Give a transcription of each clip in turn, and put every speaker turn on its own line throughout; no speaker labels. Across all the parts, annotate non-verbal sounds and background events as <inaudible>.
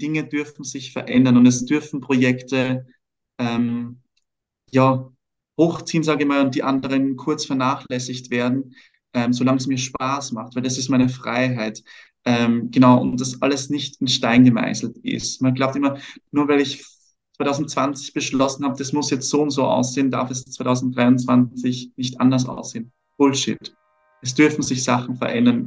Dinge dürfen sich verändern und es dürfen Projekte ähm, ja, hochziehen, sage ich mal, und die anderen kurz vernachlässigt werden, ähm, solange es mir Spaß macht, weil das ist meine Freiheit. Ähm, genau, und das alles nicht in Stein gemeißelt ist. Man glaubt immer, nur weil ich 2020 beschlossen habe, das muss jetzt so und so aussehen, darf es 2023 nicht anders aussehen. Bullshit. Es dürfen sich Sachen verändern.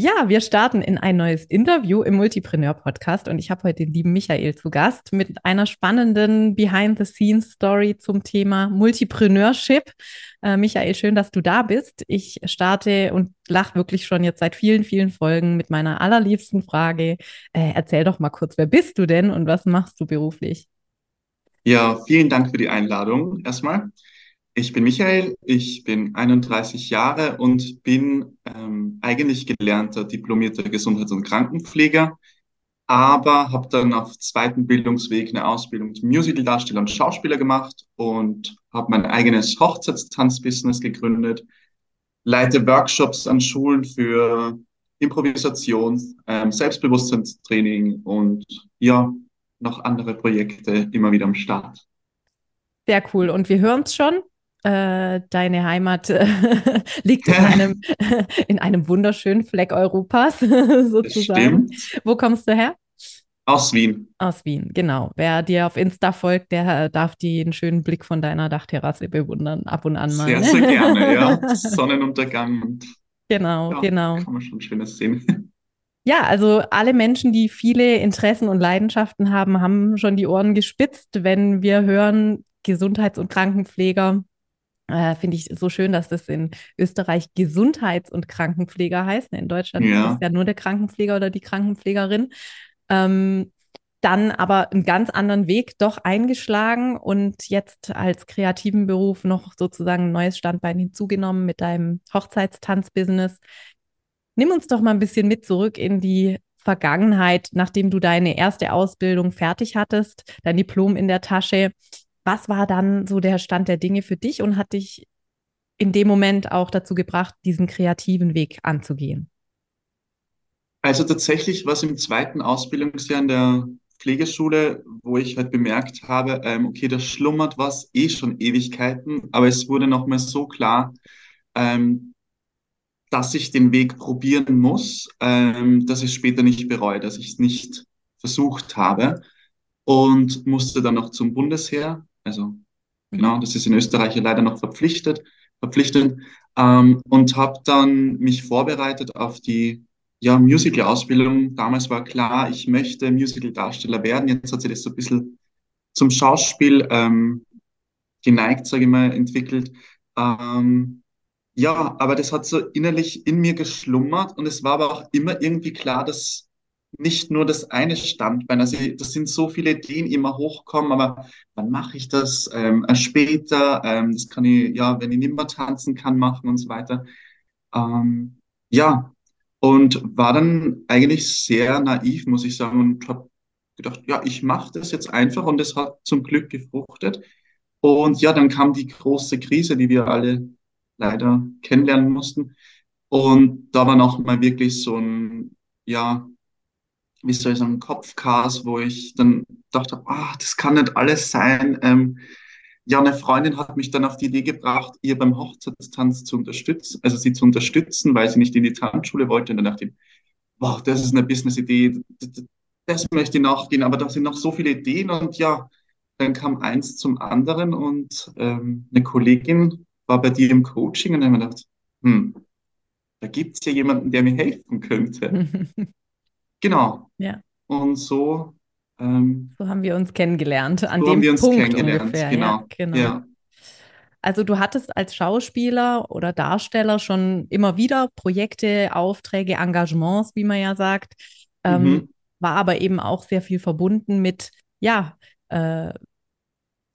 Ja, wir starten in ein neues Interview im Multipreneur Podcast und ich habe heute den lieben Michael zu Gast mit einer spannenden Behind-the-Scenes-Story zum Thema Multipreneurship. Äh, Michael, schön, dass du da bist. Ich starte und lache wirklich schon jetzt seit vielen, vielen Folgen mit meiner allerliebsten Frage. Äh, erzähl doch mal kurz, wer bist du denn und was machst du beruflich?
Ja, vielen Dank für die Einladung erstmal. Ich bin Michael, ich bin 31 Jahre und bin ähm, eigentlich gelernter diplomierter Gesundheits- und Krankenpfleger, aber habe dann auf zweiten Bildungsweg eine Ausbildung zum Musicaldarsteller und Schauspieler gemacht und habe mein eigenes Hochzeitstanzbusiness gegründet, leite Workshops an Schulen für Improvisation, ähm, Selbstbewusstseinstraining und ja, noch andere Projekte immer wieder am Start.
Sehr cool. Und wir hören es schon. Äh, deine Heimat äh, <laughs> liegt in einem, <laughs> in einem wunderschönen Fleck Europas, <laughs> sozusagen. Wo kommst du her?
Aus Wien.
Aus Wien, genau. Wer dir auf Insta folgt, der äh, darf den schönen Blick von deiner Dachterrasse bewundern, ab und an mal.
Sehr, sehr gerne, ja. Sonnenuntergang und
genau, ja, genau.
Kann man schon Schönes sehen.
Ja, also alle Menschen, die viele Interessen und Leidenschaften haben, haben schon die Ohren gespitzt, wenn wir hören, Gesundheits- und Krankenpfleger äh, Finde ich so schön, dass das in Österreich Gesundheits- und Krankenpfleger heißt. In Deutschland ja. ist es ja nur der Krankenpfleger oder die Krankenpflegerin. Ähm, dann aber einen ganz anderen Weg doch eingeschlagen und jetzt als kreativen Beruf noch sozusagen ein neues Standbein hinzugenommen mit deinem Hochzeitstanzbusiness. Nimm uns doch mal ein bisschen mit zurück in die Vergangenheit, nachdem du deine erste Ausbildung fertig hattest, dein Diplom in der Tasche. Was war dann so der Stand der Dinge für dich und hat dich in dem Moment auch dazu gebracht, diesen kreativen Weg anzugehen?
Also tatsächlich war es im zweiten Ausbildungsjahr in der Pflegeschule, wo ich halt bemerkt habe, ähm, okay, da schlummert was eh schon Ewigkeiten, aber es wurde nochmal so klar, ähm, dass ich den Weg probieren muss, ähm, dass ich später nicht bereue, dass ich es nicht versucht habe und musste dann noch zum Bundesheer also genau, mhm. das ist in Österreich ja leider noch verpflichtet, verpflichtend. Ähm, und habe dann mich vorbereitet auf die ja, Musical-Ausbildung. Damals war klar, ich möchte Musical-Darsteller werden. Jetzt hat sich das so ein bisschen zum Schauspiel ähm, geneigt, sage ich mal, entwickelt. Ähm, ja, aber das hat so innerlich in mir geschlummert und es war aber auch immer irgendwie klar, dass nicht nur das eine Standbein. Also das sind so viele Ideen, die immer hochkommen, aber wann mache ich das? Ähm, äh, später, ähm, das kann ich, ja, wenn ich nicht mehr tanzen kann, machen und so weiter. Ähm, ja, und war dann eigentlich sehr naiv, muss ich sagen, und habe gedacht, ja, ich mache das jetzt einfach und es hat zum Glück gefruchtet. Und ja, dann kam die große Krise, die wir alle leider kennenlernen mussten. Und da war noch mal wirklich so ein, ja, wie soll ich sagen, Kopfchaos, wo ich dann dachte, ah, das kann nicht alles sein. Ähm, ja, eine Freundin hat mich dann auf die Idee gebracht, ihr beim Hochzeitstanz zu unterstützen, also sie zu unterstützen, weil sie nicht in die Tanzschule wollte. Und dann dachte ich, wow, das ist eine Business-Idee, das, das möchte ich nachgehen, aber da sind noch so viele Ideen und ja, dann kam eins zum anderen und ähm, eine Kollegin war bei dir im Coaching und dann habe ich gedacht, hm, da gibt es ja jemanden, der mir helfen könnte. <laughs> Genau.
Ja.
Und so. Ähm,
so haben wir uns kennengelernt. An
so
dem
haben wir uns
Punkt
kennengelernt.
ungefähr.
Genau.
Ja, genau. Ja. Also du hattest als Schauspieler oder Darsteller schon immer wieder Projekte, Aufträge, Engagements, wie man ja sagt, ähm, mhm. war aber eben auch sehr viel verbunden mit, ja, äh,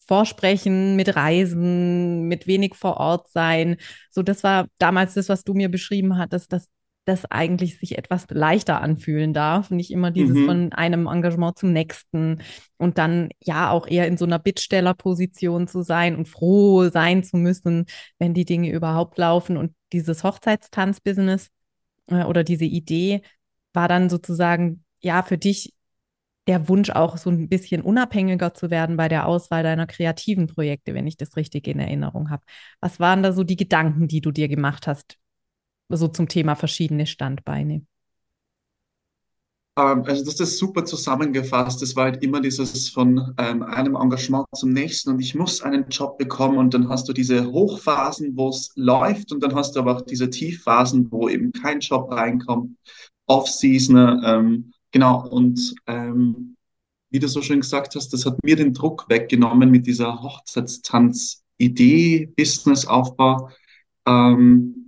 Vorsprechen, mit Reisen, mit wenig vor Ort sein. So, das war damals das, was du mir beschrieben hattest, dass das eigentlich sich etwas leichter anfühlen darf. Nicht immer dieses mhm. von einem Engagement zum nächsten und dann ja auch eher in so einer Bittstellerposition zu sein und froh sein zu müssen, wenn die Dinge überhaupt laufen. Und dieses Hochzeitstanzbusiness äh, oder diese Idee war dann sozusagen ja für dich der Wunsch auch so ein bisschen unabhängiger zu werden bei der Auswahl deiner kreativen Projekte, wenn ich das richtig in Erinnerung habe. Was waren da so die Gedanken, die du dir gemacht hast, so zum Thema verschiedene Standbeine?
Ähm, also das ist super zusammengefasst. Es war halt immer dieses von ähm, einem Engagement zum nächsten und ich muss einen Job bekommen und dann hast du diese Hochphasen, wo es läuft und dann hast du aber auch diese Tiefphasen, wo eben kein Job reinkommt, Off-Season, ähm, Genau, und ähm, wie du so schön gesagt hast, das hat mir den Druck weggenommen mit dieser Hochzeitstanz-Idee, Businessaufbau. Ähm,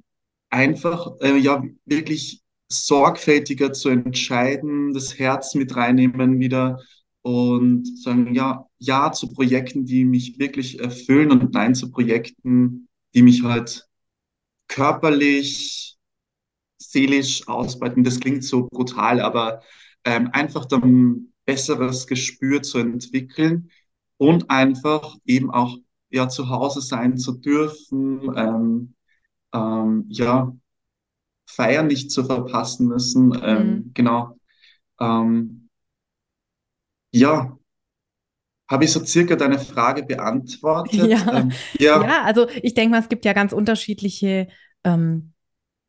einfach äh, ja wirklich sorgfältiger zu entscheiden, das Herz mit reinnehmen wieder und sagen ja, ja zu Projekten, die mich wirklich erfüllen und nein zu Projekten, die mich halt körperlich, seelisch ausbeuten. Das klingt so brutal, aber ähm, einfach dann besseres Gespür zu entwickeln und einfach eben auch ja zu Hause sein zu dürfen, ähm, ähm, ja Feiern nicht zu verpassen müssen, ähm, mhm. genau. Ähm, ja, habe ich so circa deine Frage beantwortet? <laughs>
Ja, ähm, ja. ja also ich denke mal, es gibt ja ganz unterschiedliche ähm,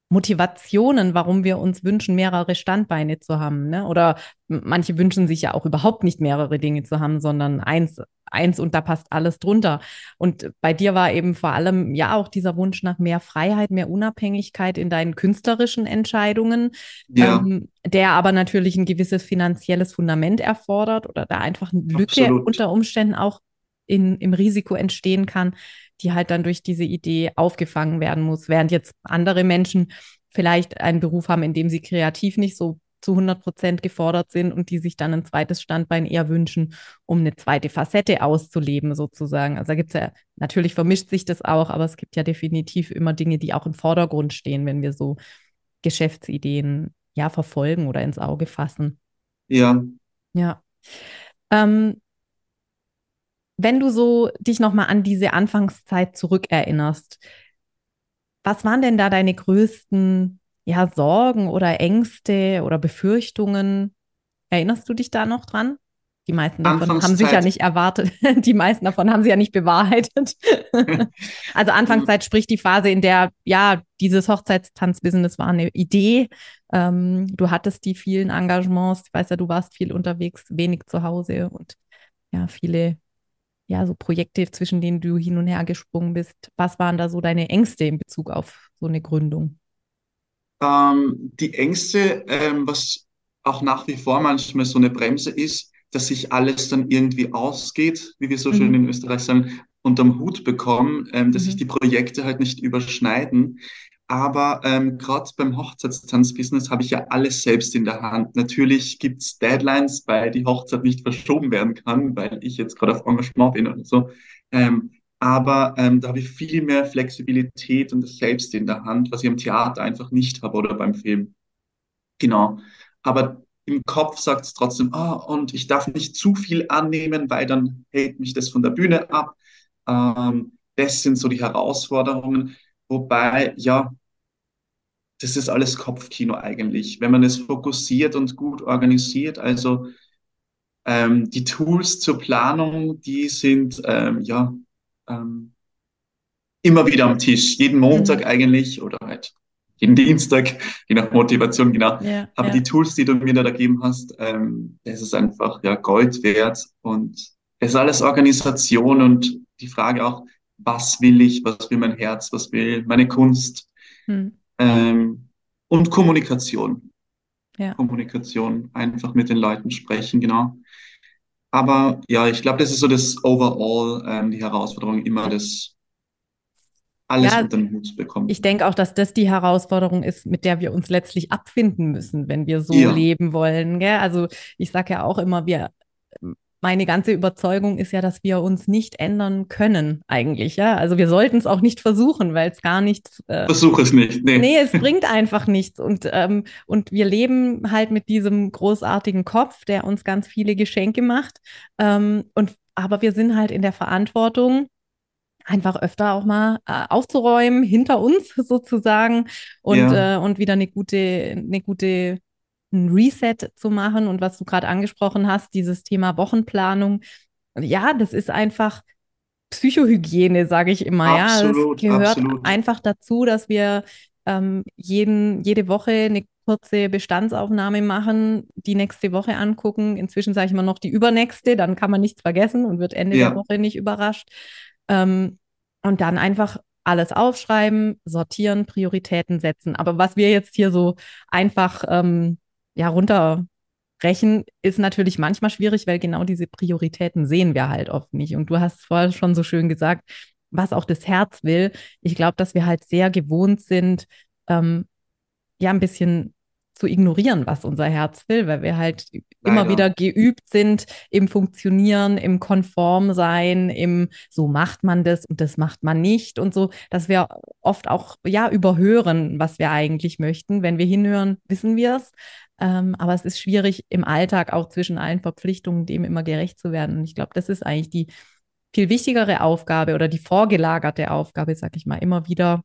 Motivationen, warum wir uns wünschen, mehrere Standbeine zu haben. Ne? Oder manche wünschen sich ja auch überhaupt nicht mehrere Dinge zu haben, sondern eins, eins und da passt alles drunter. Und bei dir war eben vor allem ja auch dieser Wunsch nach mehr Freiheit, mehr Unabhängigkeit in deinen künstlerischen Entscheidungen, ja. ähm, der aber natürlich ein gewisses finanzielles Fundament erfordert oder da einfach eine Lücke Absolut. unter Umständen auch in, im Risiko entstehen kann, die halt dann durch diese Idee aufgefangen werden muss. Während jetzt andere Menschen vielleicht einen Beruf haben, in dem sie kreativ nicht so zu 100 Prozent gefordert sind und die sich dann ein zweites Standbein eher wünschen, um eine zweite Facette auszuleben, sozusagen. Also da gibt es ja, natürlich vermischt sich das auch, aber es gibt ja definitiv immer Dinge, die auch im Vordergrund stehen, wenn wir so Geschäftsideen ja verfolgen oder ins Auge fassen.
Ja.
Ja. Ähm, wenn du so dich nochmal an diese Anfangszeit zurückerinnerst, was waren denn da deine größten ja, Sorgen oder Ängste oder Befürchtungen? Erinnerst du dich da noch dran? Die meisten davon haben sich ja nicht erwartet. <laughs> Die meisten davon haben sie ja nicht bewahrheitet. <laughs> also Anfangszeit sprich die Phase, in der ja dieses Hochzeitstanzbusiness war eine Idee. Ähm, du hattest die vielen Engagements. Ich weiß ja, du warst viel unterwegs, wenig zu Hause und ja viele ja, so Projekte, zwischen denen du hin und her gesprungen bist. Was waren da so deine Ängste in Bezug auf so eine Gründung?
Ähm, die Ängste, ähm, was auch nach wie vor manchmal so eine Bremse ist, dass sich alles dann irgendwie ausgeht, wie wir so mhm. schön in Österreich sagen, unterm Hut bekommen, ähm, dass mhm. sich die Projekte halt nicht überschneiden. Aber ähm, gerade beim Hochzeitstanzbusiness habe ich ja alles selbst in der Hand. Natürlich gibt's Deadlines, weil die Hochzeit nicht verschoben werden kann, weil ich jetzt gerade auf Engagement bin oder so. Ähm, aber ähm, da habe ich viel mehr Flexibilität und das selbst in der Hand, was ich im Theater einfach nicht habe oder beim Film. Genau. Aber im Kopf sagt es trotzdem, ah, und ich darf nicht zu viel annehmen, weil dann hält mich das von der Bühne ab. Ähm, das sind so die Herausforderungen. Wobei, ja, das ist alles Kopfkino eigentlich. Wenn man es fokussiert und gut organisiert, also ähm, die Tools zur Planung, die sind ähm, ja ähm, immer wieder am Tisch. Jeden Montag mhm. eigentlich oder halt jeden Dienstag, je nach Motivation, genau. Ja, Aber ja. die Tools, die du mir da gegeben hast, ähm, das ist einfach ja Gold wert und es ist alles Organisation und die Frage auch, was will ich, was will mein Herz, was will meine Kunst hm. ähm, und Kommunikation. Ja. Kommunikation, einfach mit den Leuten sprechen, genau. Aber ja, ich glaube, das ist so das Overall, ähm, die Herausforderung, immer das alles ja, unter den Hut zu bekommen.
Ich denke auch, dass das die Herausforderung ist, mit der wir uns letztlich abfinden müssen, wenn wir so ja. leben wollen. Gell? Also ich sage ja auch immer, wir meine ganze Überzeugung ist ja, dass wir uns nicht ändern können, eigentlich. Ja, also wir sollten es auch nicht versuchen, weil es gar nichts.
Äh, Versuch es nicht.
Nee. nee, es bringt einfach nichts. Und, ähm, und wir leben halt mit diesem großartigen Kopf, der uns ganz viele Geschenke macht. Ähm, und aber wir sind halt in der Verantwortung, einfach öfter auch mal äh, aufzuräumen, hinter uns <laughs> sozusagen und, ja. äh, und wieder eine gute, eine gute ein Reset zu machen. Und was du gerade angesprochen hast, dieses Thema Wochenplanung, ja, das ist einfach Psychohygiene, sage ich immer. Absolut, ja, es gehört absolut. einfach dazu, dass wir ähm, jeden, jede Woche eine kurze Bestandsaufnahme machen, die nächste Woche angucken. Inzwischen sage ich immer noch die übernächste, dann kann man nichts vergessen und wird Ende ja. der Woche nicht überrascht. Ähm, und dann einfach alles aufschreiben, sortieren, Prioritäten setzen. Aber was wir jetzt hier so einfach ähm, ja, runterbrechen, ist natürlich manchmal schwierig, weil genau diese Prioritäten sehen wir halt oft nicht. Und du hast vorher schon so schön gesagt, was auch das Herz will. Ich glaube, dass wir halt sehr gewohnt sind, ähm, ja, ein bisschen zu ignorieren, was unser Herz will, weil wir halt Leider. immer wieder geübt sind im Funktionieren, im Konformsein, im so macht man das und das macht man nicht und so, dass wir oft auch ja überhören, was wir eigentlich möchten. Wenn wir hinhören, wissen wir es, ähm, aber es ist schwierig im Alltag auch zwischen allen Verpflichtungen dem immer gerecht zu werden. Und ich glaube, das ist eigentlich die viel wichtigere Aufgabe oder die vorgelagerte Aufgabe, sag ich mal, immer wieder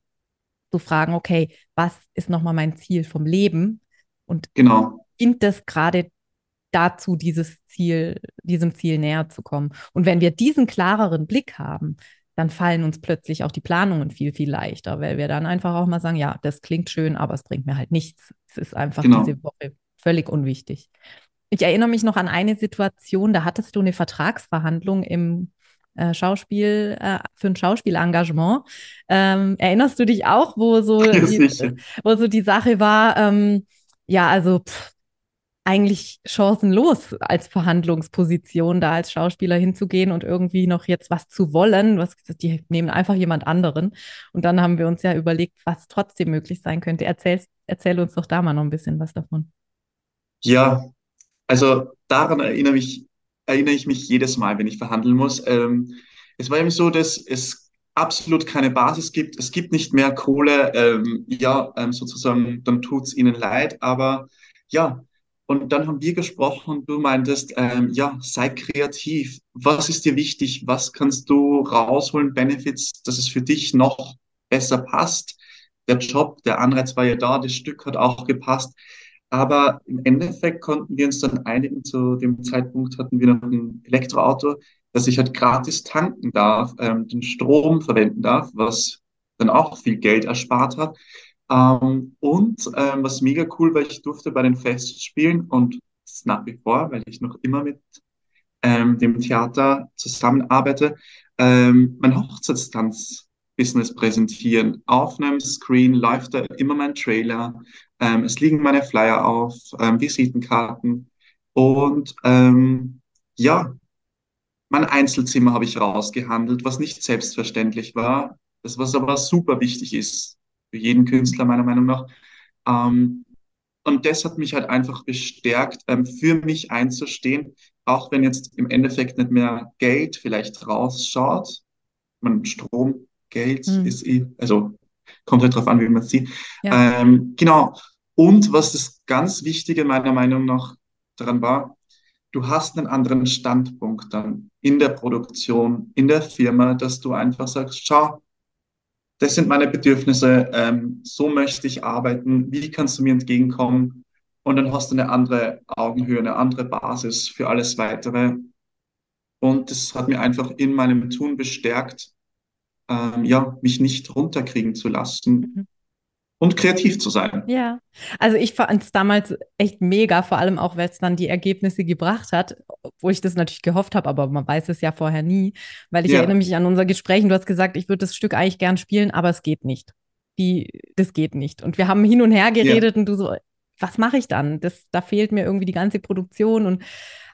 zu fragen, okay, was ist nochmal mein Ziel vom Leben? Und genau. dient das gerade dazu, dieses Ziel, diesem Ziel näher zu kommen? Und wenn wir diesen klareren Blick haben, dann fallen uns plötzlich auch die Planungen viel, viel leichter, weil wir dann einfach auch mal sagen, ja, das klingt schön, aber es bringt mir halt nichts. Es ist einfach genau. diese Woche völlig unwichtig. Ich erinnere mich noch an eine Situation, da hattest du eine Vertragsverhandlung im äh, Schauspiel, äh, für ein Schauspielengagement. Ähm, erinnerst du dich auch, wo so, <laughs> die, wo so die Sache war, ähm, ja, also pff, eigentlich chancenlos als Verhandlungsposition, da als Schauspieler hinzugehen und irgendwie noch jetzt was zu wollen. Gesagt, die nehmen einfach jemand anderen. Und dann haben wir uns ja überlegt, was trotzdem möglich sein könnte. Erzähl, erzähl uns doch da mal noch ein bisschen was davon.
Ja, also daran erinnere, mich, erinnere ich mich jedes Mal, wenn ich verhandeln muss. Ähm, es war eben so, dass es absolut keine Basis gibt. Es gibt nicht mehr Kohle. Ähm, ja, ähm, sozusagen, dann tut es ihnen leid. Aber ja, und dann haben wir gesprochen und du meintest, ähm, ja, sei kreativ. Was ist dir wichtig? Was kannst du rausholen, Benefits, dass es für dich noch besser passt? Der Job, der Anreiz war ja da, das Stück hat auch gepasst. Aber im Endeffekt konnten wir uns dann einigen. Zu dem Zeitpunkt hatten wir noch ein Elektroauto, dass ich halt gratis tanken darf, ähm, den Strom verwenden darf, was dann auch viel Geld erspart hat. Ähm, und ähm, was mega cool war, ich durfte bei den Festspielen und das ist nach wie vor, weil ich noch immer mit ähm, dem Theater zusammenarbeite, ähm, mein Hochzeitstanz Business präsentieren. Auf einem Screen läuft da immer mein Trailer. Ähm, es liegen meine Flyer auf, ähm, Visitenkarten. Und ähm, ja, mein Einzelzimmer habe ich rausgehandelt, was nicht selbstverständlich war. Das, was aber super wichtig ist für jeden Künstler, meiner Meinung nach. Ähm, und das hat mich halt einfach bestärkt, ähm, für mich einzustehen, auch wenn jetzt im Endeffekt nicht mehr Geld vielleicht rausschaut. Man Strom Geld mhm. ist eh, also kommt halt drauf an, wie man es sieht. Ja. Ähm, genau. Und was das ganz Wichtige meiner Meinung nach daran war, du hast einen anderen Standpunkt dann in der Produktion, in der Firma, dass du einfach sagst, schau, das sind meine Bedürfnisse, ähm, so möchte ich arbeiten, wie kannst du mir entgegenkommen? Und dann hast du eine andere Augenhöhe, eine andere Basis für alles Weitere. Und das hat mir einfach in meinem Tun bestärkt, ähm, ja, mich nicht runterkriegen zu lassen. Und kreativ zu sein.
Ja, also ich fand es damals echt mega, vor allem auch, weil es dann die Ergebnisse gebracht hat, wo ich das natürlich gehofft habe, aber man weiß es ja vorher nie, weil ich ja. erinnere mich an unser Gespräch und du hast gesagt, ich würde das Stück eigentlich gern spielen, aber es geht nicht. Die, das geht nicht. Und wir haben hin und her geredet ja. und du so, was mache ich dann? Das, da fehlt mir irgendwie die ganze Produktion und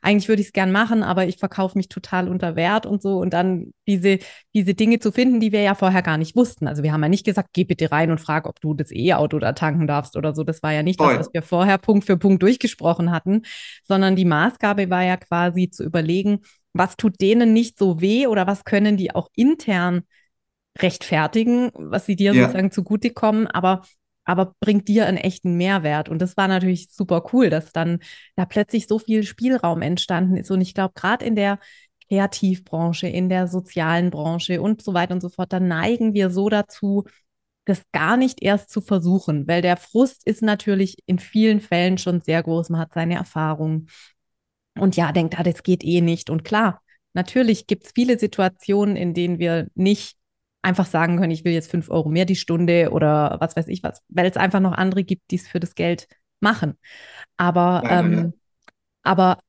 eigentlich würde ich es gern machen, aber ich verkaufe mich total unter Wert und so. Und dann diese, diese Dinge zu finden, die wir ja vorher gar nicht wussten. Also wir haben ja nicht gesagt, geh bitte rein und frag, ob du das E-Auto da tanken darfst oder so. Das war ja nicht Voll. das, was wir vorher Punkt für Punkt durchgesprochen hatten, sondern die Maßgabe war ja quasi zu überlegen, was tut denen nicht so weh oder was können die auch intern rechtfertigen, was sie dir ja. sozusagen zugutekommen, aber aber bringt dir einen echten Mehrwert. Und das war natürlich super cool, dass dann da plötzlich so viel Spielraum entstanden ist. Und ich glaube, gerade in der Kreativbranche, in der sozialen Branche und so weiter und so fort, da neigen wir so dazu, das gar nicht erst zu versuchen, weil der Frust ist natürlich in vielen Fällen schon sehr groß. Man hat seine Erfahrungen und ja, denkt, ah, das geht eh nicht. Und klar, natürlich gibt es viele Situationen, in denen wir nicht einfach sagen können, ich will jetzt fünf Euro mehr die Stunde oder was weiß ich was, weil es einfach noch andere gibt, die es für das Geld machen. Aber, ja, ähm, ja. aber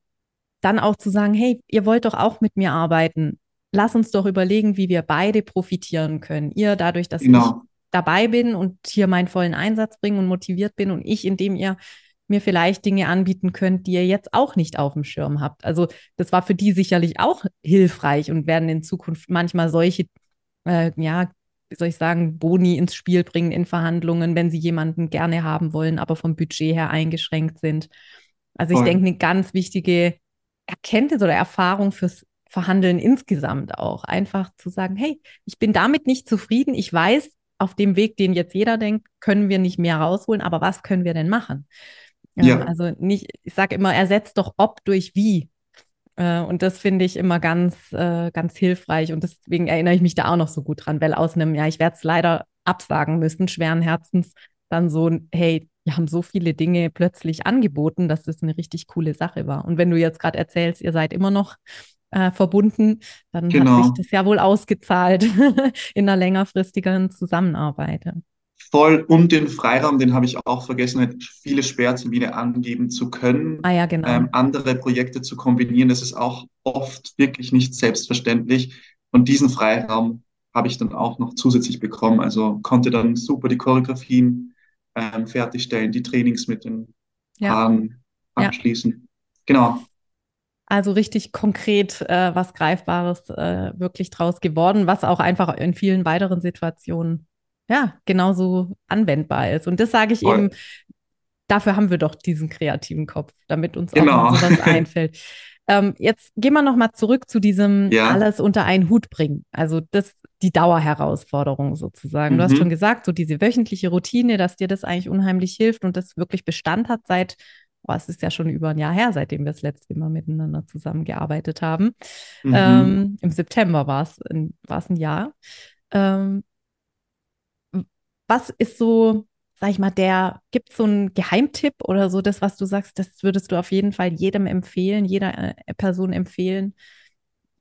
dann auch zu sagen, hey, ihr wollt doch auch mit mir arbeiten. Lass uns doch überlegen, wie wir beide profitieren können. Ihr dadurch, dass genau. ich dabei bin und hier meinen vollen Einsatz bringe und motiviert bin und ich, indem ihr mir vielleicht Dinge anbieten könnt, die ihr jetzt auch nicht auf dem Schirm habt. Also das war für die sicherlich auch hilfreich und werden in Zukunft manchmal solche äh, ja, wie soll ich sagen, Boni ins Spiel bringen in Verhandlungen, wenn sie jemanden gerne haben wollen, aber vom Budget her eingeschränkt sind. Also ich denke, eine ganz wichtige Erkenntnis oder Erfahrung fürs Verhandeln insgesamt auch. Einfach zu sagen, hey, ich bin damit nicht zufrieden. Ich weiß, auf dem Weg, den jetzt jeder denkt, können wir nicht mehr rausholen, aber was können wir denn machen? Ja. Also nicht, ich sage immer, ersetzt doch ob durch wie. Äh, und das finde ich immer ganz, äh, ganz hilfreich. Und deswegen erinnere ich mich da auch noch so gut dran, weil aus einem, ja, ich werde es leider absagen müssen, schweren Herzens, dann so, hey, wir haben so viele Dinge plötzlich angeboten, dass das eine richtig coole Sache war. Und wenn du jetzt gerade erzählst, ihr seid immer noch äh, verbunden, dann genau. hat sich das ja wohl ausgezahlt <laughs> in einer längerfristigeren Zusammenarbeit
voll und den Freiraum, den habe ich auch vergessen, halt viele Sperrtermine angeben zu können.
Ah ja, genau.
Ähm, andere Projekte zu kombinieren, das ist auch oft wirklich nicht selbstverständlich. Und diesen Freiraum habe ich dann auch noch zusätzlich bekommen. Also konnte dann super die Choreografien ähm, fertigstellen, die Trainings mit den ja. Paaren abschließen. Ja. Genau.
Also richtig konkret äh, was Greifbares äh, wirklich draus geworden, was auch einfach in vielen weiteren Situationen ja, genauso anwendbar ist. Und das sage ich Voll. eben, dafür haben wir doch diesen kreativen Kopf, damit uns genau. auch sowas <laughs> einfällt. Ähm, jetzt gehen wir nochmal zurück zu diesem ja. alles unter einen Hut bringen. Also das, die Dauerherausforderung sozusagen. Mhm. Du hast mhm. schon gesagt, so diese wöchentliche Routine, dass dir das eigentlich unheimlich hilft und das wirklich Bestand hat seit, boah, es ist ja schon über ein Jahr her, seitdem wir das letzte Mal miteinander zusammengearbeitet haben. Mhm. Ähm, Im September war es ein, ein Jahr. Ähm, was ist so, sag ich mal, der, gibt es so einen Geheimtipp oder so, das, was du sagst, das würdest du auf jeden Fall jedem empfehlen, jeder äh, Person empfehlen,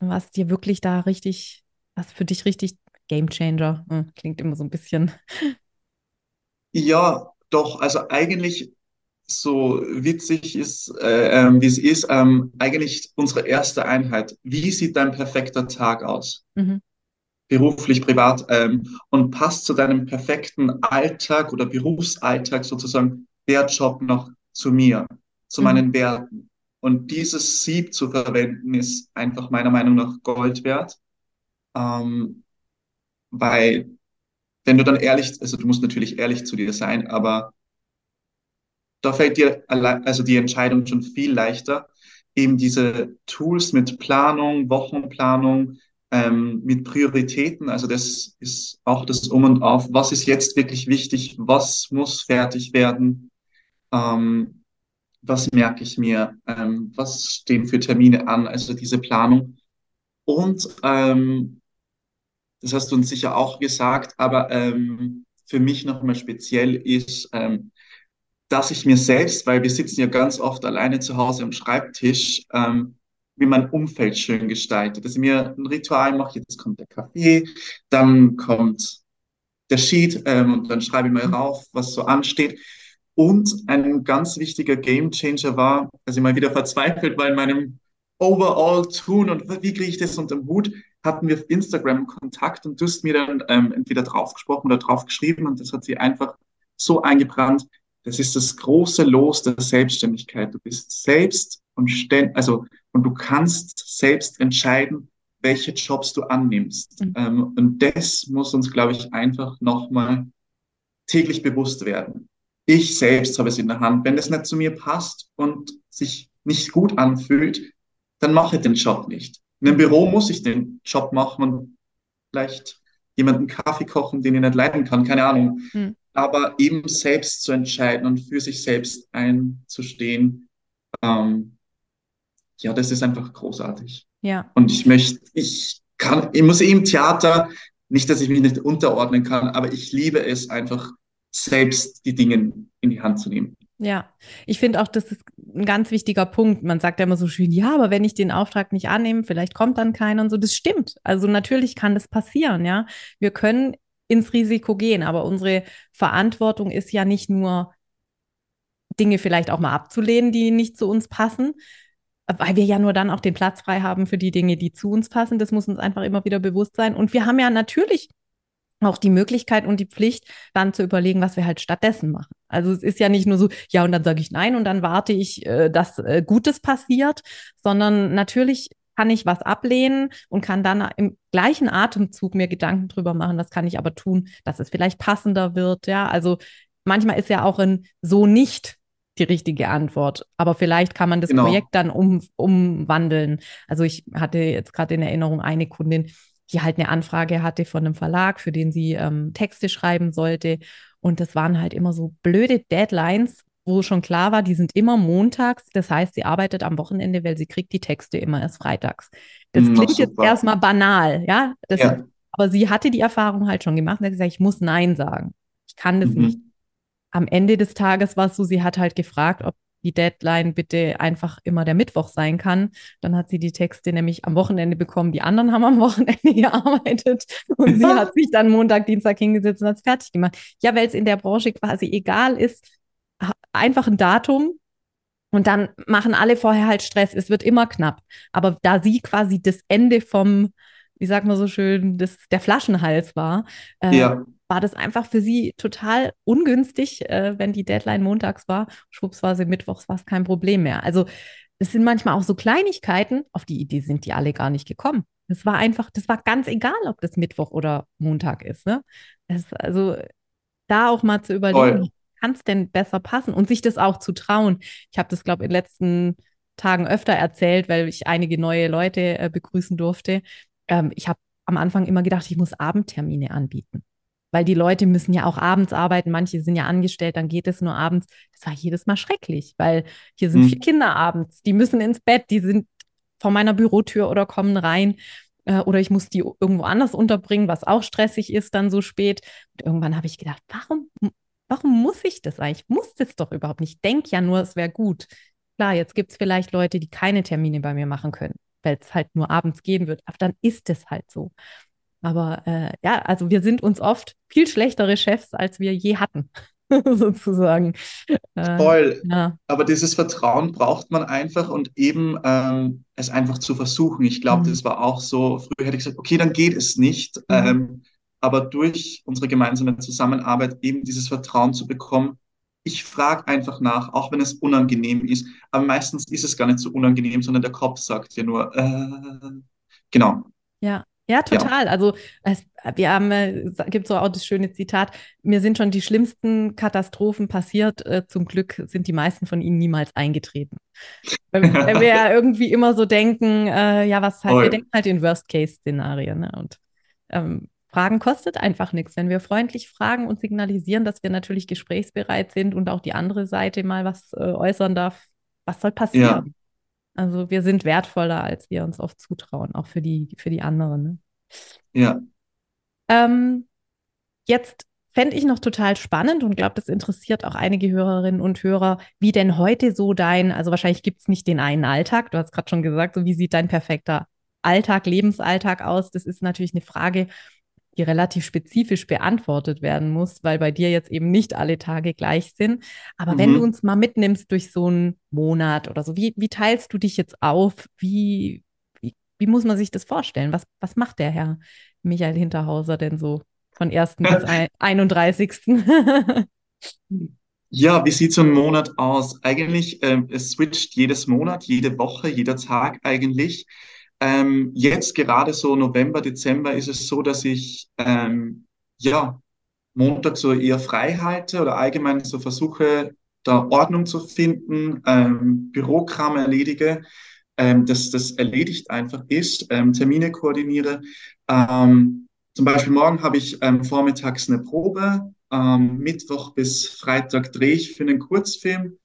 was dir wirklich da richtig, was für dich richtig Game Changer, hm, klingt immer so ein bisschen.
Ja, doch, also eigentlich so witzig ist, äh, äh, wie es ist, ähm, eigentlich unsere erste Einheit. Wie sieht dein perfekter Tag aus? Mhm beruflich, privat ähm, und passt zu deinem perfekten Alltag oder Berufsalltag sozusagen der Job noch zu mir, zu mhm. meinen Werten. Und dieses Sieb zu verwenden ist einfach meiner Meinung nach Gold wert, ähm, weil wenn du dann ehrlich, also du musst natürlich ehrlich zu dir sein, aber da fällt dir also die Entscheidung schon viel leichter, eben diese Tools mit Planung, Wochenplanung, ähm, mit Prioritäten. Also das ist auch das Um und Auf. Was ist jetzt wirklich wichtig? Was muss fertig werden? Ähm, was merke ich mir? Ähm, was stehen für Termine an? Also diese Planung. Und ähm, das hast du uns sicher auch gesagt, aber ähm, für mich nochmal speziell ist, ähm, dass ich mir selbst, weil wir sitzen ja ganz oft alleine zu Hause am Schreibtisch, ähm, wie mein Umfeld schön gestaltet. Dass ich mir ein Ritual mache, jetzt kommt der Kaffee, dann kommt der Sheet ähm, und dann schreibe ich mal rauf, was so ansteht. Und ein ganz wichtiger Game Changer war, als ich mal wieder verzweifelt war in meinem Overall-Tun und wie kriege ich das unter den Hut, hatten wir auf Instagram Kontakt und du hast mir dann ähm, entweder draufgesprochen oder drauf geschrieben und das hat sie einfach so eingebrannt. Das ist das große Los der Selbstständigkeit. Du bist selbst und ständig, also und du kannst selbst entscheiden, welche Jobs du annimmst. Mhm. Ähm, und das muss uns, glaube ich, einfach nochmal täglich bewusst werden. Ich selbst habe es in der Hand. Wenn es nicht zu mir passt und sich nicht gut anfühlt, dann mache ich den Job nicht. In einem Büro muss ich den Job machen und vielleicht jemanden Kaffee kochen, den ich nicht leiden kann, keine Ahnung. Mhm. Aber eben selbst zu entscheiden und für sich selbst einzustehen, ähm, ja, das ist einfach großartig.
Ja.
Und ich möchte, ich kann, ich muss eben Theater, nicht, dass ich mich nicht unterordnen kann, aber ich liebe es einfach, selbst die Dinge in die Hand zu nehmen.
Ja, ich finde auch, das ist ein ganz wichtiger Punkt. Man sagt ja immer so schön, ja, aber wenn ich den Auftrag nicht annehme, vielleicht kommt dann keiner und so. Das stimmt. Also natürlich kann das passieren, ja. Wir können ins Risiko gehen, aber unsere Verantwortung ist ja nicht nur Dinge vielleicht auch mal abzulehnen, die nicht zu uns passen, weil wir ja nur dann auch den Platz frei haben für die Dinge, die zu uns passen. Das muss uns einfach immer wieder bewusst sein. Und wir haben ja natürlich auch die Möglichkeit und die Pflicht, dann zu überlegen, was wir halt stattdessen machen. Also es ist ja nicht nur so, ja, und dann sage ich nein und dann warte ich, äh, dass äh, Gutes passiert, sondern natürlich kann ich was ablehnen und kann dann im gleichen Atemzug mir Gedanken drüber machen, das kann ich aber tun, dass es vielleicht passender wird, ja. Also manchmal ist ja auch ein so nicht die richtige Antwort. Aber vielleicht kann man das genau. Projekt dann um, umwandeln. Also ich hatte jetzt gerade in Erinnerung eine Kundin, die halt eine Anfrage hatte von einem Verlag, für den sie ähm, Texte schreiben sollte. Und das waren halt immer so blöde Deadlines, wo schon klar war, die sind immer montags. Das heißt, sie arbeitet am Wochenende, weil sie kriegt die Texte immer erst freitags. Das mm, klingt jetzt erstmal banal, ja? Ja. Aber sie hatte die Erfahrung halt schon gemacht und hat gesagt, ich muss Nein sagen. Ich kann das mhm. nicht. Am Ende des Tages war es so, sie hat halt gefragt, ob die Deadline bitte einfach immer der Mittwoch sein kann. Dann hat sie die Texte nämlich am Wochenende bekommen. Die anderen haben am Wochenende <laughs> gearbeitet und sie hat sich dann Montag, Dienstag hingesetzt und hat es fertig gemacht. Ja, weil es in der Branche quasi egal ist, einfach ein Datum und dann machen alle vorher halt Stress. Es wird immer knapp. Aber da sie quasi das Ende vom, wie sagt man so schön, das, der Flaschenhals war, äh, ja war das einfach für sie total ungünstig, äh, wenn die Deadline montags war. Schwupps war sie mittwochs, war es kein Problem mehr. Also es sind manchmal auch so Kleinigkeiten, auf die Idee sind die alle gar nicht gekommen. Das war einfach, das war ganz egal, ob das Mittwoch oder Montag ist. Ne? Das, also da auch mal zu überlegen, kann es denn besser passen und sich das auch zu trauen. Ich habe das, glaube ich, in den letzten Tagen öfter erzählt, weil ich einige neue Leute äh, begrüßen durfte. Ähm, ich habe am Anfang immer gedacht, ich muss Abendtermine anbieten weil die Leute müssen ja auch abends arbeiten, manche sind ja angestellt, dann geht es nur abends. Das war jedes Mal schrecklich, weil hier sind mhm. vier Kinder abends, die müssen ins Bett, die sind vor meiner Bürotür oder kommen rein äh, oder ich muss die irgendwo anders unterbringen, was auch stressig ist dann so spät. Und irgendwann habe ich gedacht, warum, warum muss ich das eigentlich? Ich muss das doch überhaupt nicht. Ich denke ja nur, es wäre gut. Klar, jetzt gibt es vielleicht Leute, die keine Termine bei mir machen können, weil es halt nur abends gehen wird, aber dann ist es halt so. Aber äh, ja, also wir sind uns oft viel schlechtere Chefs, als wir je hatten, <laughs> sozusagen.
Äh, Voll. Ja. Aber dieses Vertrauen braucht man einfach und eben ähm, es einfach zu versuchen. Ich glaube, mhm. das war auch so, früher hätte ich gesagt, okay, dann geht es nicht. Mhm. Ähm, aber durch unsere gemeinsame Zusammenarbeit eben dieses Vertrauen zu bekommen, ich frage einfach nach, auch wenn es unangenehm ist. Aber meistens ist es gar nicht so unangenehm, sondern der Kopf sagt ja nur, äh, genau.
Ja, ja, total. Ja. Also es, wir haben, äh, gibt so auch das schöne Zitat, mir sind schon die schlimmsten Katastrophen passiert. Äh, zum Glück sind die meisten von ihnen niemals eingetreten. Weil, <laughs> wir ja irgendwie immer so denken, äh, ja, was halt, Oi. wir denken halt in Worst-Case-Szenarien. Ne? Und ähm, Fragen kostet einfach nichts. Wenn wir freundlich fragen und signalisieren, dass wir natürlich gesprächsbereit sind und auch die andere Seite mal was äh, äußern darf, was soll passieren? Ja. Also wir sind wertvoller, als wir uns oft zutrauen, auch für die, für die anderen. Ne?
Ja.
Ähm, jetzt fände ich noch total spannend und glaube, das interessiert auch einige Hörerinnen und Hörer, wie denn heute so dein, also wahrscheinlich gibt es nicht den einen Alltag, du hast gerade schon gesagt, so wie sieht dein perfekter Alltag, Lebensalltag aus? Das ist natürlich eine Frage, die relativ spezifisch beantwortet werden muss, weil bei dir jetzt eben nicht alle Tage gleich sind. Aber mhm. wenn du uns mal mitnimmst durch so einen Monat oder so, wie, wie teilst du dich jetzt auf? Wie, wie, wie muss man sich das vorstellen? Was, was macht der Herr Michael Hinterhauser denn so von 1. bis <laughs> 31.? <laughs>
Ja, wie sieht so ein Monat aus? Eigentlich, ähm, es switcht jedes Monat, jede Woche, jeder Tag eigentlich. Ähm, jetzt gerade so November, Dezember ist es so, dass ich ähm, ja Montag so eher frei halte oder allgemein so versuche, da Ordnung zu finden, ähm, Bürokram erledige, ähm, dass das erledigt einfach ist, ähm, Termine koordiniere. Ähm, zum Beispiel morgen habe ich ähm, vormittags eine Probe, ähm, Mittwoch bis Freitag drehe ich für einen Kurzfilm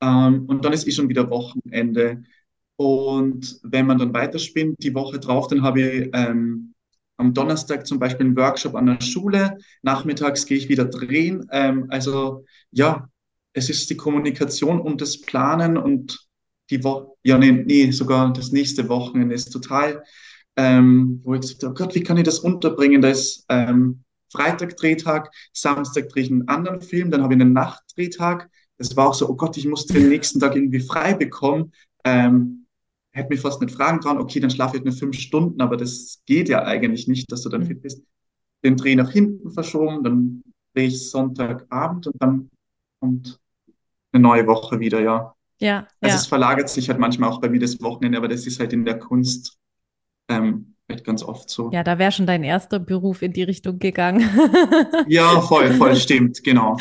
ähm, und dann ist eh schon wieder Wochenende. Und wenn man dann weiterspinnt, die Woche drauf, dann habe ich ähm, am Donnerstag zum Beispiel einen Workshop an der Schule. Nachmittags gehe ich wieder drehen. Ähm, also ja, es ist die Kommunikation und das Planen und die Woche, ja, nee, nee, sogar das nächste Wochenende ist total, ähm, wo ich gesagt habe, oh Gott, wie kann ich das unterbringen? Da ist ähm, Freitag Drehtag, Samstag drehe ich einen anderen Film, dann habe ich einen Nachtdrehtag. Das war auch so, oh Gott, ich muss den nächsten Tag irgendwie frei bekommen. Ähm, hätte mich fast nicht fragen können, okay, dann schlafe ich nur fünf Stunden, aber das geht ja eigentlich nicht, dass du dann
Mhm.
fit bist. Den Dreh nach hinten verschoben, dann drehe ich Sonntagabend und dann kommt eine neue Woche wieder, ja.
Ja,
Also
ja.
es verlagert sich halt manchmal auch bei mir das Wochenende, aber das ist halt in der Kunst ähm, halt ganz oft so.
Ja, da wäre schon dein erster Beruf in die Richtung gegangen.
Ja, voll, voll, <laughs> stimmt, genau.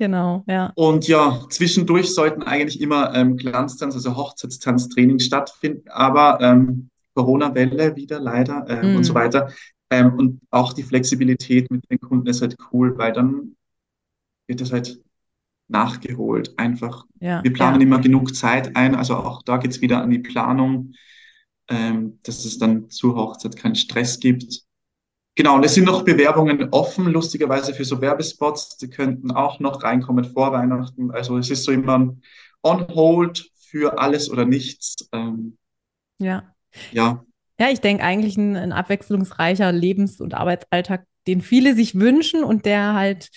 Genau, ja.
Und ja, zwischendurch sollten eigentlich immer ähm, Glanztanz, also Hochzeitstanztraining stattfinden, aber ähm, Corona-Welle wieder leider ähm, und so
Mm,
weiter. Ähm, und auch die Flexibilität mit den Kunden ist halt cool, weil dann wird das halt nachgeholt. Einfach,
ja,
wir
ja.
planen immer genug Zeit ein, also auch da geht's wieder an die Planung, ähm, dass es dann zur Hochzeit keinen Stress gibt. Genau, und es sind noch Bewerbungen offen, lustigerweise für so Werbespots. Die könnten auch noch reinkommen vor Weihnachten. Also es ist so immer ein on hold für alles oder nichts. Ähm,
Ja.
ja,
Ja, ich denke eigentlich ein, ein abwechslungsreicher Lebens- und Arbeitsalltag, den viele sich wünschen und der halt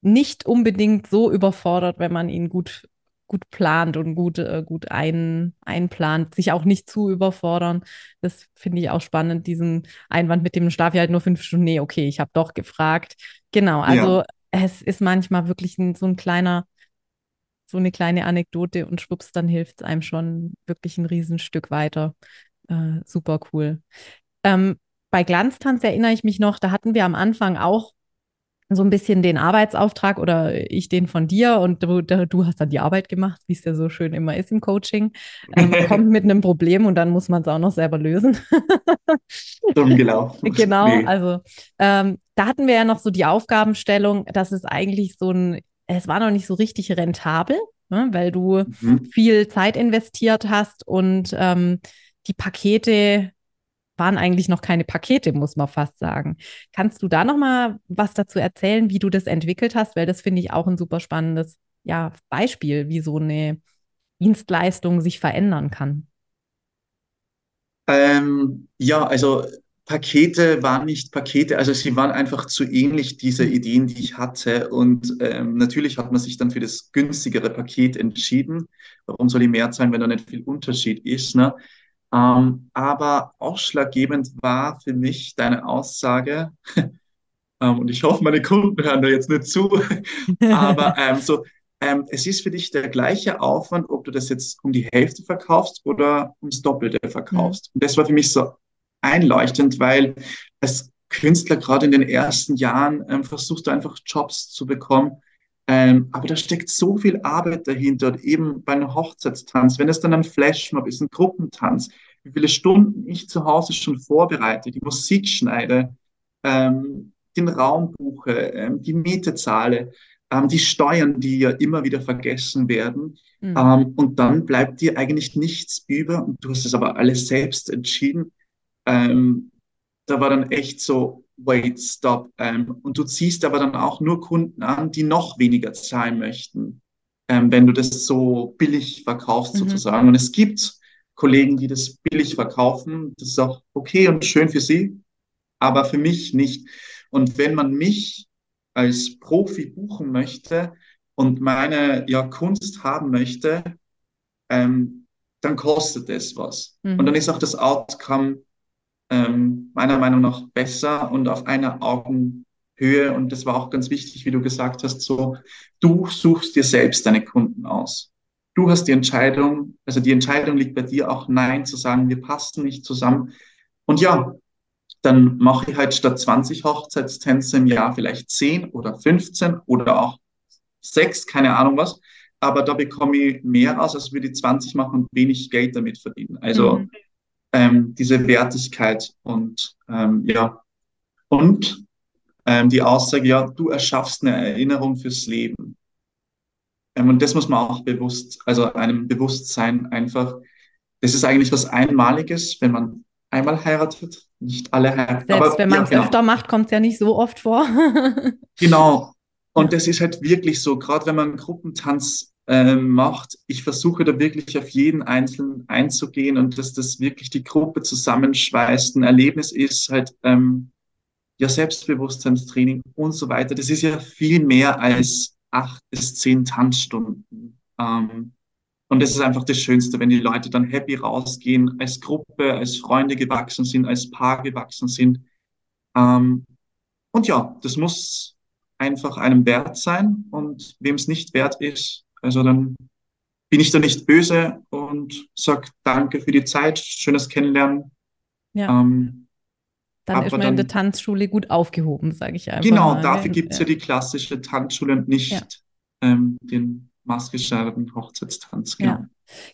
nicht unbedingt so überfordert, wenn man ihn gut, gut plant und gut, äh, gut ein, einplant, sich auch nicht zu überfordern. Das finde ich auch spannend, diesen Einwand mit dem Schlaf ich halt nur fünf Stunden. Nee, okay, ich habe doch gefragt. Genau,
ja.
also es ist manchmal wirklich ein, so ein kleiner, so eine kleine Anekdote und schwupps, dann hilft es einem schon wirklich ein Riesenstück weiter. Äh, super cool. Ähm, bei Glanztanz erinnere ich mich noch, da hatten wir am Anfang auch so ein bisschen den Arbeitsauftrag oder ich den von dir und du, du hast dann die Arbeit gemacht, wie es ja so schön immer ist im Coaching. Äh, man <laughs> kommt mit einem Problem und dann muss man es auch noch selber lösen.
Dumm gelaufen. <laughs>
Genau,
Nee.
also ähm, da hatten wir ja noch so die Aufgabenstellung, dass es eigentlich so ein, es war noch nicht so richtig rentabel, ne, weil du
Mhm.
viel Zeit investiert hast und ähm, die Pakete waren eigentlich noch keine Pakete, muss man fast sagen. Kannst du da noch mal was dazu erzählen, wie du das entwickelt hast? Weil das finde ich auch ein super spannendes, ja, Beispiel, wie so eine Dienstleistung sich verändern kann.
Ähm, ja, also Pakete waren nicht Pakete, also sie waren einfach zu ähnlich, diese
Mhm.
Ideen, die ich hatte. Und ähm, natürlich hat man sich dann für das günstigere Paket entschieden. Warum soll ich mehr zahlen, wenn da nicht viel Unterschied ist, ne? Ähm, aber ausschlaggebend war für mich deine Aussage, <laughs> ähm, und ich hoffe, meine Kunden hören da jetzt nicht zu, <laughs> aber ähm, so, ähm, es ist für dich der gleiche Aufwand, ob du das jetzt um die Hälfte verkaufst oder ums Doppelte
Mhm.
verkaufst. Und das war für mich so einleuchtend, weil als Künstler gerade in den ersten Jahren ähm, versuchst du einfach Jobs zu bekommen. Ähm, aber da steckt so viel Arbeit dahinter. Und eben bei einem Hochzeitstanz, wenn es dann ein Flashmob ist, ein Gruppentanz, wie viele Stunden ich zu Hause schon vorbereite, die Musik schneide, ähm, den Raum buche, ähm, die Miete zahle, ähm, die Steuern, die ja immer wieder vergessen werden.
Mhm.
Ähm, und dann bleibt dir eigentlich nichts über. Und du hast es aber alles selbst entschieden. Ähm, da war dann echt so, wait, stop. Ähm, und du ziehst aber dann auch nur Kunden an, die noch weniger zahlen möchten, ähm, wenn du das so billig verkaufst
Mhm.
sozusagen. Und es gibt Kollegen, die das billig verkaufen. Das ist auch okay und schön für sie, aber für mich nicht. Und wenn man mich als Profi buchen möchte und meine ja, Kunst haben möchte, ähm, dann kostet es was. Und dann
Mhm.
ist auch das Outcome ähm, meiner Meinung nach besser und auf einer Augenhöhe Höhe und das war auch ganz wichtig, wie du gesagt hast, so, du suchst dir selbst deine Kunden aus. Du hast die Entscheidung, also die Entscheidung liegt bei dir auch Nein zu sagen, wir passen nicht zusammen. Und ja, dann mache ich halt statt 20 Hochzeitstänze im Jahr vielleicht 10 oder 15 oder auch 6, keine Ahnung was. Aber da bekomme ich mehr aus, als würde ich 20 machen und wenig Geld damit verdienen. Also mhm. Ähm, diese Wertigkeit und ähm, ja. Und ähm, die Aussage, ja, du erschaffst eine Erinnerung fürs Leben. Ähm, und das muss man auch bewusst, also einem Bewusstsein einfach, das ist eigentlich was Einmaliges, wenn man einmal heiratet, nicht alle heiraten.
Selbst aber, wenn man es ja, genau. öfter macht, kommt es ja nicht so oft vor.
genau. <laughs> Und das ist halt wirklich so, gerade wenn man Gruppentanz äh, macht, ich versuche da wirklich auf jeden Einzelnen einzugehen und dass das wirklich die Gruppe zusammenschweißt. Ein Erlebnis ist halt ähm, ja Selbstbewusstseinstraining und so weiter. Das ist ja viel mehr als acht bis zehn Tanzstunden. Ähm, und das ist einfach das Schönste, wenn die Leute dann happy rausgehen, als Gruppe, als Freunde gewachsen sind, als Paar gewachsen sind. Ähm, und ja, das muss einfach einem wert sein. Und wem es nicht wert ist, also dann bin ich da nicht böse und sag Danke für die Zeit, schönes Kennenlernen.
Ja. Ähm, dann ist man dann, in der Tanzschule gut aufgehoben, sage ich einfach.
Genau, mal. dafür gibt es ja. ja. die klassische Tanzschule und nicht ja. ähm, den maßgeschneiderten Hochzeitstanz.
Genau. Ja.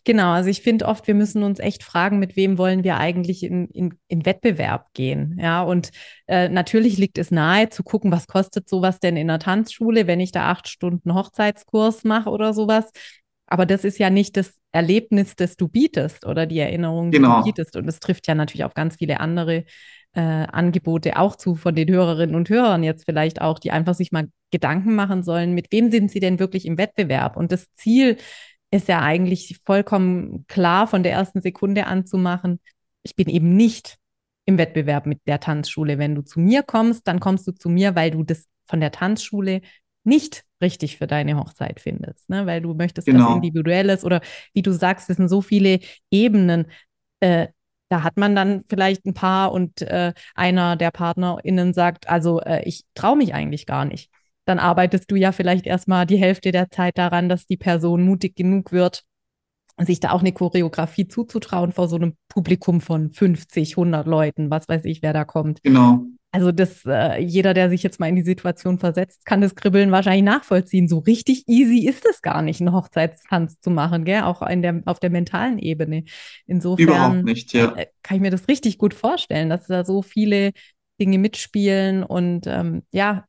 Genau, also ich finde oft, wir müssen uns echt fragen, mit wem wollen wir eigentlich in, in, in Wettbewerb gehen. Ja, und äh, natürlich liegt es nahe zu gucken, was kostet sowas denn in der Tanzschule, wenn ich da acht Stunden Hochzeitskurs mache oder sowas. Aber das ist ja nicht das Erlebnis, das du bietest oder die Erinnerung, die genau. du bietest. Und es trifft ja natürlich auf ganz viele andere äh, Angebote auch zu von den Hörerinnen und Hörern jetzt vielleicht auch, die einfach sich mal Gedanken machen sollen, mit wem sind sie denn wirklich im Wettbewerb? Und das Ziel ist ja eigentlich vollkommen klar von der ersten Sekunde an zu machen. Ich bin eben nicht im Wettbewerb mit der Tanzschule. Wenn du zu mir kommst, dann kommst du zu mir, weil du das von der Tanzschule nicht richtig für deine Hochzeit findest, ne? weil du möchtest genau. was Individuelles oder wie du sagst, es sind so viele Ebenen. Äh, da hat man dann vielleicht ein Paar und äh, einer der PartnerInnen sagt, also äh, ich traue mich eigentlich gar nicht. Dann arbeitest du ja vielleicht erstmal die Hälfte der Zeit daran, dass die Person mutig genug wird, sich da auch eine Choreografie zuzutrauen vor so einem Publikum von 50, 100 Leuten, was weiß ich, wer da kommt.
Genau.
Also das, äh, jeder, der sich jetzt mal in die Situation versetzt, kann das Kribbeln wahrscheinlich nachvollziehen. So richtig easy ist es gar nicht, einen Hochzeitstanz zu machen, gell? Auch in der, auf der mentalen Ebene. Insofern
Überhaupt nicht, ja.
Äh, kann ich mir das richtig gut vorstellen, dass da so viele Dinge mitspielen und ähm, ja,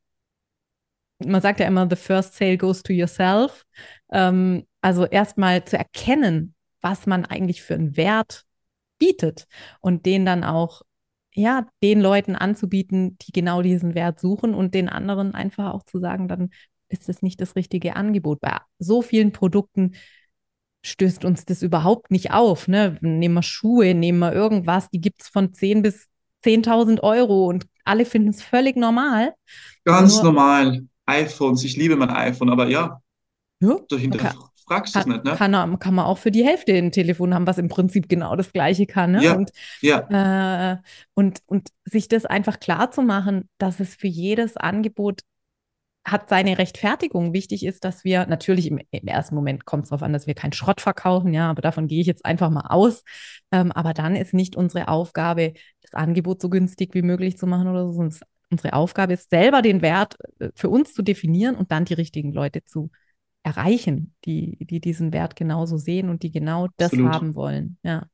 man sagt ja immer, the first sale goes to yourself. Ähm, also erstmal zu erkennen, was man eigentlich für einen Wert bietet und den dann auch ja, den Leuten anzubieten, die genau diesen Wert suchen und den anderen einfach auch zu sagen, dann ist es nicht das richtige Angebot. Bei so vielen Produkten stößt uns das überhaupt nicht auf. Ne? Nehmen wir Schuhe, nehmen wir irgendwas, die gibt es von 10 bis 10.000 Euro und alle finden es völlig normal.
Ganz Nur, normal. iPhones, ich liebe mein iPhone, aber ja,
ja dahinter okay fragst du es nicht, ne? Kann, kann man auch für die Hälfte ein Telefon haben, was im Prinzip genau das Gleiche kann. Ne?
Ja,
und,
ja.
Äh, und, und sich das einfach klar zu machen, dass es für jedes Angebot hat seine Rechtfertigung. Wichtig ist, dass wir natürlich im, im ersten Moment kommt es darauf an, dass wir keinen Schrott verkaufen, ja, aber davon gehe ich jetzt einfach mal aus. Ähm, aber dann ist nicht unsere Aufgabe, das Angebot so günstig wie möglich zu machen oder so. Unsere Aufgabe ist selber den Wert äh, für uns zu definieren und dann die richtigen Leute zu erreichen, die, die diesen Wert genauso sehen und die genau das Absolut. haben wollen. Ja.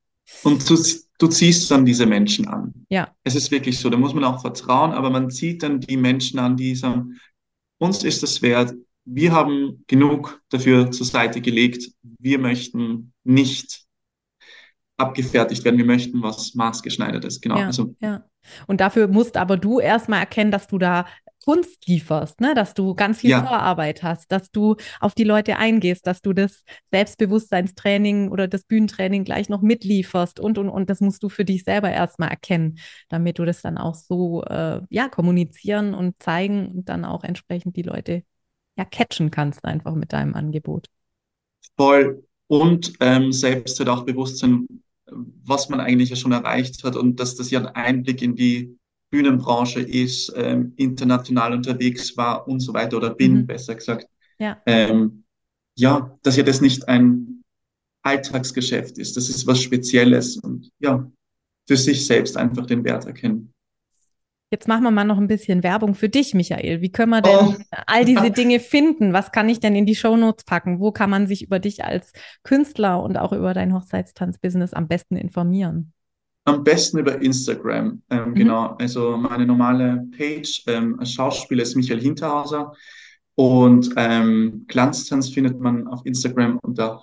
Und du, du ziehst dann diese Menschen an.
Ja.
Es ist wirklich so, da muss man auch vertrauen, aber man zieht dann die Menschen an, die sagen, uns ist das wert, wir haben genug dafür zur Seite gelegt, wir möchten nicht abgefertigt werden, wir möchten was maßgeschneidertes, genau.
Ja, also, ja. Und dafür musst aber du erstmal erkennen, dass du da Kunst lieferst, ne? dass du ganz viel ja. Vorarbeit hast, dass du auf die Leute eingehst, dass du das Selbstbewusstseinstraining oder das Bühnentraining gleich noch mitlieferst und, und, und das musst du für dich selber erstmal erkennen, damit du das dann auch so äh, ja, kommunizieren und zeigen und dann auch entsprechend die Leute ja catchen kannst einfach mit deinem Angebot.
Voll. Und ähm, selbst halt auch Bewusstsein, was man eigentlich ja schon erreicht hat und dass das ja ein Einblick in die Bühnenbranche ist, ähm, international unterwegs war und so weiter oder bin,
Mhm.
besser gesagt.
Ja.
Ähm, ja, dass ja das nicht ein Alltagsgeschäft ist. Das ist was Spezielles und ja, für sich selbst einfach den Wert erkennen.
Jetzt machen wir mal noch ein bisschen Werbung für dich, Michael. Wie können wir denn
Oh,
all diese <laughs> Dinge finden? Was kann ich denn in die Shownotes packen? Wo kann man sich über dich als Künstler und auch über dein Hochzeitstanzbusiness am besten informieren?
am besten über Instagram. Ähm,
Mhm.
genau, also meine normale Page ähm, als Schauspieler ist Michael Hinterhauser und ähm, Glanztanz findet man auf Instagram unter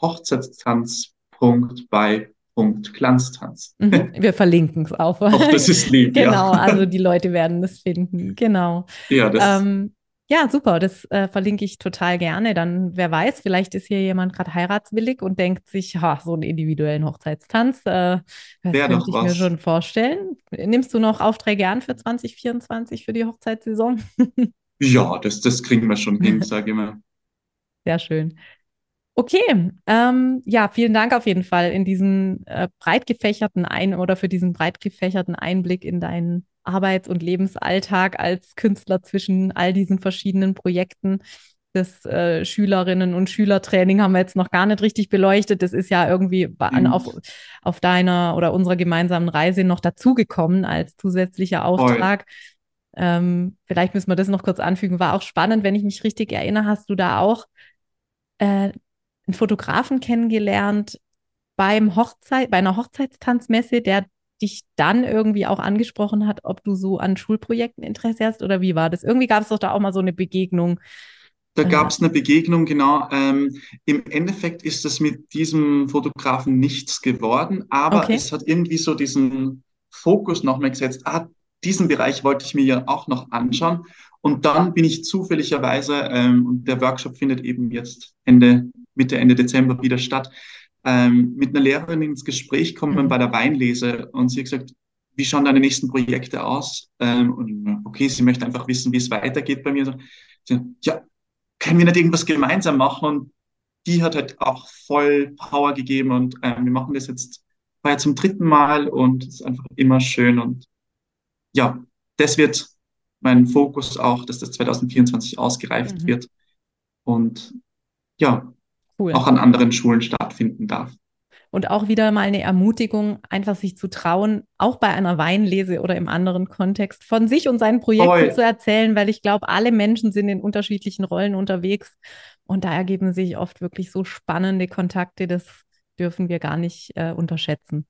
hochzeitstanz.bei.glanztanz.
Mhm. Wir verlinken es auch.
Auch das ist lieb,
Genau,
ja.
also die Leute werden es finden. Genau.
Ja, das,
Ähm, ja, super, das äh, verlinke ich total gerne. Dann, wer weiß, vielleicht ist hier jemand gerade heiratswillig und denkt sich, ha, so einen individuellen Hochzeitstanz, äh, das
Wär
könnte ich mir schon vorstellen. Nimmst du noch Aufträge an für 2024 für die Hochzeitssaison?
ja, das, das kriegen wir schon hin, <laughs> sage ich mal.
Sehr schön. Okay, ähm, ja, vielen Dank auf jeden Fall in diesen äh, breit gefächerten Ein oder für diesen breit gefächerten Einblick in deinen Arbeits- und Lebensalltag als Künstler zwischen all diesen verschiedenen Projekten. Das äh, Schülerinnen- und Schülertraining haben wir jetzt noch gar nicht richtig beleuchtet. Das ist ja irgendwie an, auf,
Stimmt.
auf deiner oder unserer gemeinsamen Reise noch dazugekommen als zusätzlicher
Voll.
Auftrag. Ähm, vielleicht müssen wir das noch kurz anfügen. War auch spannend, wenn ich mich richtig erinnere, hast du da auch äh, einen Fotografen kennengelernt beim Hochzeit, bei einer Hochzeitstanzmesse, der dich dann irgendwie auch angesprochen hat, ob du so an Schulprojekten Interesse hast oder wie war das? Irgendwie gab es doch da auch mal so eine Begegnung.
Da
Äh,
gab es eine Begegnung, genau. Ähm, im Endeffekt ist es mit diesem Fotografen nichts geworden, aber
okay.
es hat irgendwie so diesen Fokus nochmal gesetzt. Ah, diesen Bereich wollte ich mir ja auch noch anschauen. Und dann bin ich zufälligerweise, ähm, und der Workshop findet eben jetzt Ende, Mitte, Ende Dezember wieder statt, ähm, mit einer Lehrerin ins Gespräch kommen
Mhm.
bei der Weinlese. Und sie hat gesagt, wie schauen deine nächsten Projekte aus? Ähm, und okay, sie möchte einfach wissen, wie es weitergeht bei mir. Sie, ja, können wir nicht irgendwas gemeinsam machen? Und die hat halt auch voll Power gegeben und ähm, wir machen das jetzt war ja zum dritten Mal und es ist einfach immer schön und ja, das wird mein Fokus auch, dass das 2024 ausgereift
Mhm.
wird und ja,
Cool.
auch an anderen Schulen stattfinden darf.
Und auch wieder mal eine Ermutigung, einfach sich zu trauen, auch bei einer Weinlese oder im anderen Kontext von sich und seinen Projekten
Voll.
zu erzählen, weil ich glaube, alle Menschen sind in unterschiedlichen Rollen unterwegs und da ergeben sich oft wirklich so spannende Kontakte, das dürfen wir gar nicht äh, unterschätzen.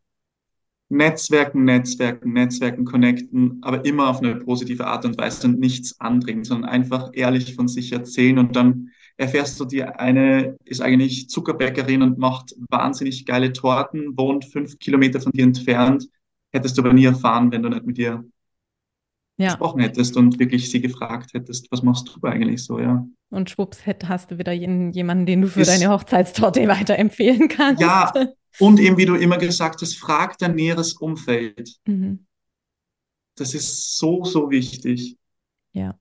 Netzwerken, Netzwerken, Netzwerken, connecten, aber immer auf eine positive Art und Weise und nichts andringen, sondern einfach ehrlich von sich erzählen und dann erfährst du, die eine ist eigentlich Zuckerbäckerin und macht wahnsinnig geile Torten, wohnt fünf Kilometer von dir entfernt. Hättest du aber nie erfahren, wenn du nicht mit ihr
Ja,
gesprochen hättest und wirklich sie gefragt hättest, was machst du eigentlich so, ja.
und schwupps hast du wieder jemanden, den du für
Ist-
deine Hochzeitstorte weiterempfehlen kannst.
Ja, und eben, wie du immer gesagt hast, frag dein näheres Umfeld.
Mhm.
Das ist so, so wichtig.
Ja.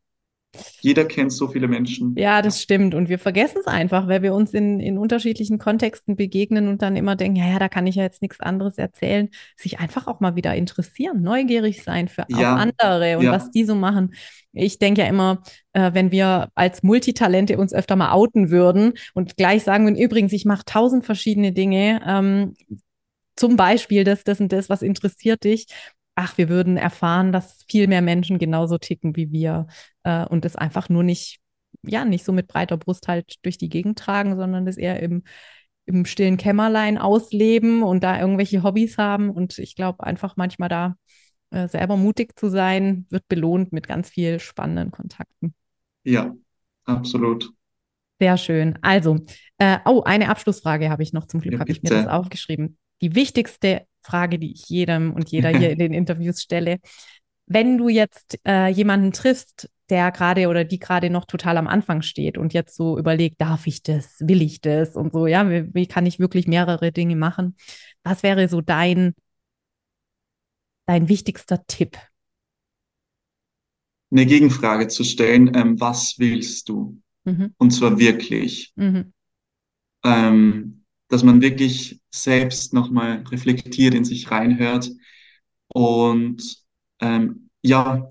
Jeder kennt so viele Menschen.
Ja, das stimmt. Und wir vergessen es einfach, weil wir uns in, in unterschiedlichen Kontexten begegnen und dann immer denken, ja, ja, da kann ich ja jetzt nichts anderes erzählen. Sich einfach auch mal wieder interessieren, neugierig sein für
Ja,
andere und
ja.
was die so machen. Ich denke ja immer, äh, wenn wir als Multitalente uns öfter mal outen würden und gleich sagen würden, übrigens, ich mache tausend verschiedene Dinge, ähm, zum Beispiel das, das und das, was interessiert dich. Ach, wir würden erfahren, dass viel mehr Menschen genauso ticken wie wir äh, und das einfach nur nicht, ja, nicht so mit breiter Brust halt durch die Gegend tragen, sondern das eher im, im stillen Kämmerlein ausleben und da irgendwelche Hobbys haben. Und ich glaube, einfach manchmal da äh, selber mutig zu sein, wird belohnt mit ganz viel spannenden Kontakten.
Ja, absolut.
Sehr schön. Also, äh, oh, eine Abschlussfrage habe ich noch. Zum Glück
Ja,
habe ich mir das aufgeschrieben. Die wichtigste Frage, die ich jedem und jeder <laughs> hier in den Interviews stelle. Wenn du jetzt äh, jemanden triffst, der gerade oder die gerade noch total am Anfang steht und jetzt so überlegt, darf ich das, will ich das und so, ja, wie, wie kann ich wirklich mehrere Dinge machen? Was wäre so dein, dein wichtigster Tipp?
Eine Gegenfrage zu stellen, ähm, was willst du?
Mhm,
Und zwar wirklich.
mhm,
ähm, dass man wirklich selbst nochmal reflektiert, in sich reinhört und ähm, ja,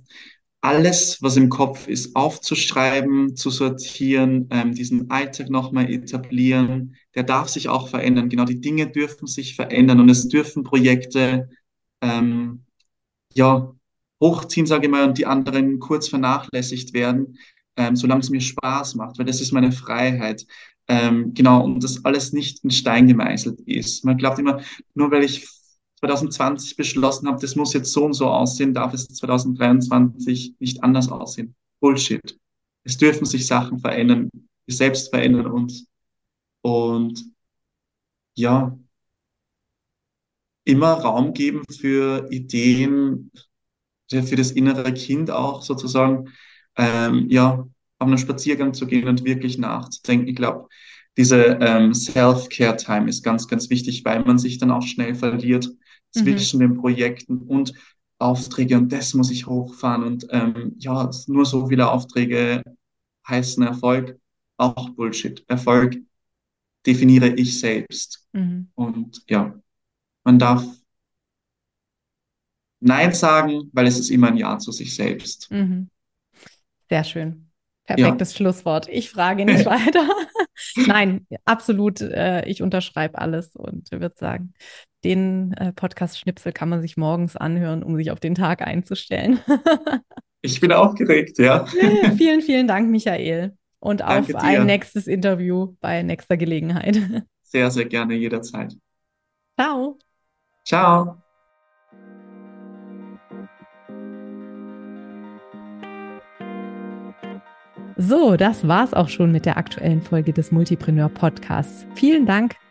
alles, was im Kopf ist, aufzuschreiben, zu sortieren, ähm, diesen Alltag nochmal etablieren. Der darf sich auch verändern. Genau, die Dinge dürfen sich verändern und es dürfen Projekte ähm, ja, hochziehen, sage ich mal, und die anderen kurz vernachlässigt werden, ähm, solange es mir Spaß macht, weil das ist meine Freiheit. Ähm, genau, und das alles nicht in Stein gemeißelt ist. Man glaubt immer, nur weil ich 2020 beschlossen habe, das muss jetzt so und so aussehen, darf es 2023 nicht anders aussehen. Bullshit. Es dürfen sich Sachen verändern. Wir selbst verändern uns. Und ja, immer Raum geben für Ideen, für das innere Kind auch sozusagen, ähm, ja, auf einen Spaziergang zu gehen und wirklich nachzudenken. Ich glaube, diese ähm, Self-Care-Time ist ganz, ganz wichtig, weil man sich dann auch schnell verliert zwischen mhm. den Projekten und Aufträge und das muss ich hochfahren und ähm, ja, nur so viele Aufträge heißen Erfolg. Auch Bullshit. Erfolg definiere ich selbst. Mhm. Und ja, man darf Nein sagen, weil es ist immer ein Ja zu sich selbst.
Mhm. Sehr schön. Perfektes ja. Schlusswort. Ich frage nicht <laughs> weiter. <laughs> Nein, absolut. Äh, ich unterschreibe alles und würde sagen, den äh, Podcast-Schnipsel kann man sich morgens anhören, um sich auf den Tag einzustellen. <laughs>
ich bin aufgeregt, ja.
vielen, vielen Dank, Michael. Und auf ein nächstes Interview bei nächster Gelegenheit.
Sehr, sehr gerne, jederzeit.
Ciao.
Ciao.
So, das war's auch schon mit der aktuellen Folge des Multipreneur Podcasts. Vielen Dank,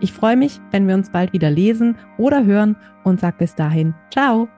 Ich freue mich, wenn wir uns bald wieder lesen oder hören und sag bis dahin, ciao!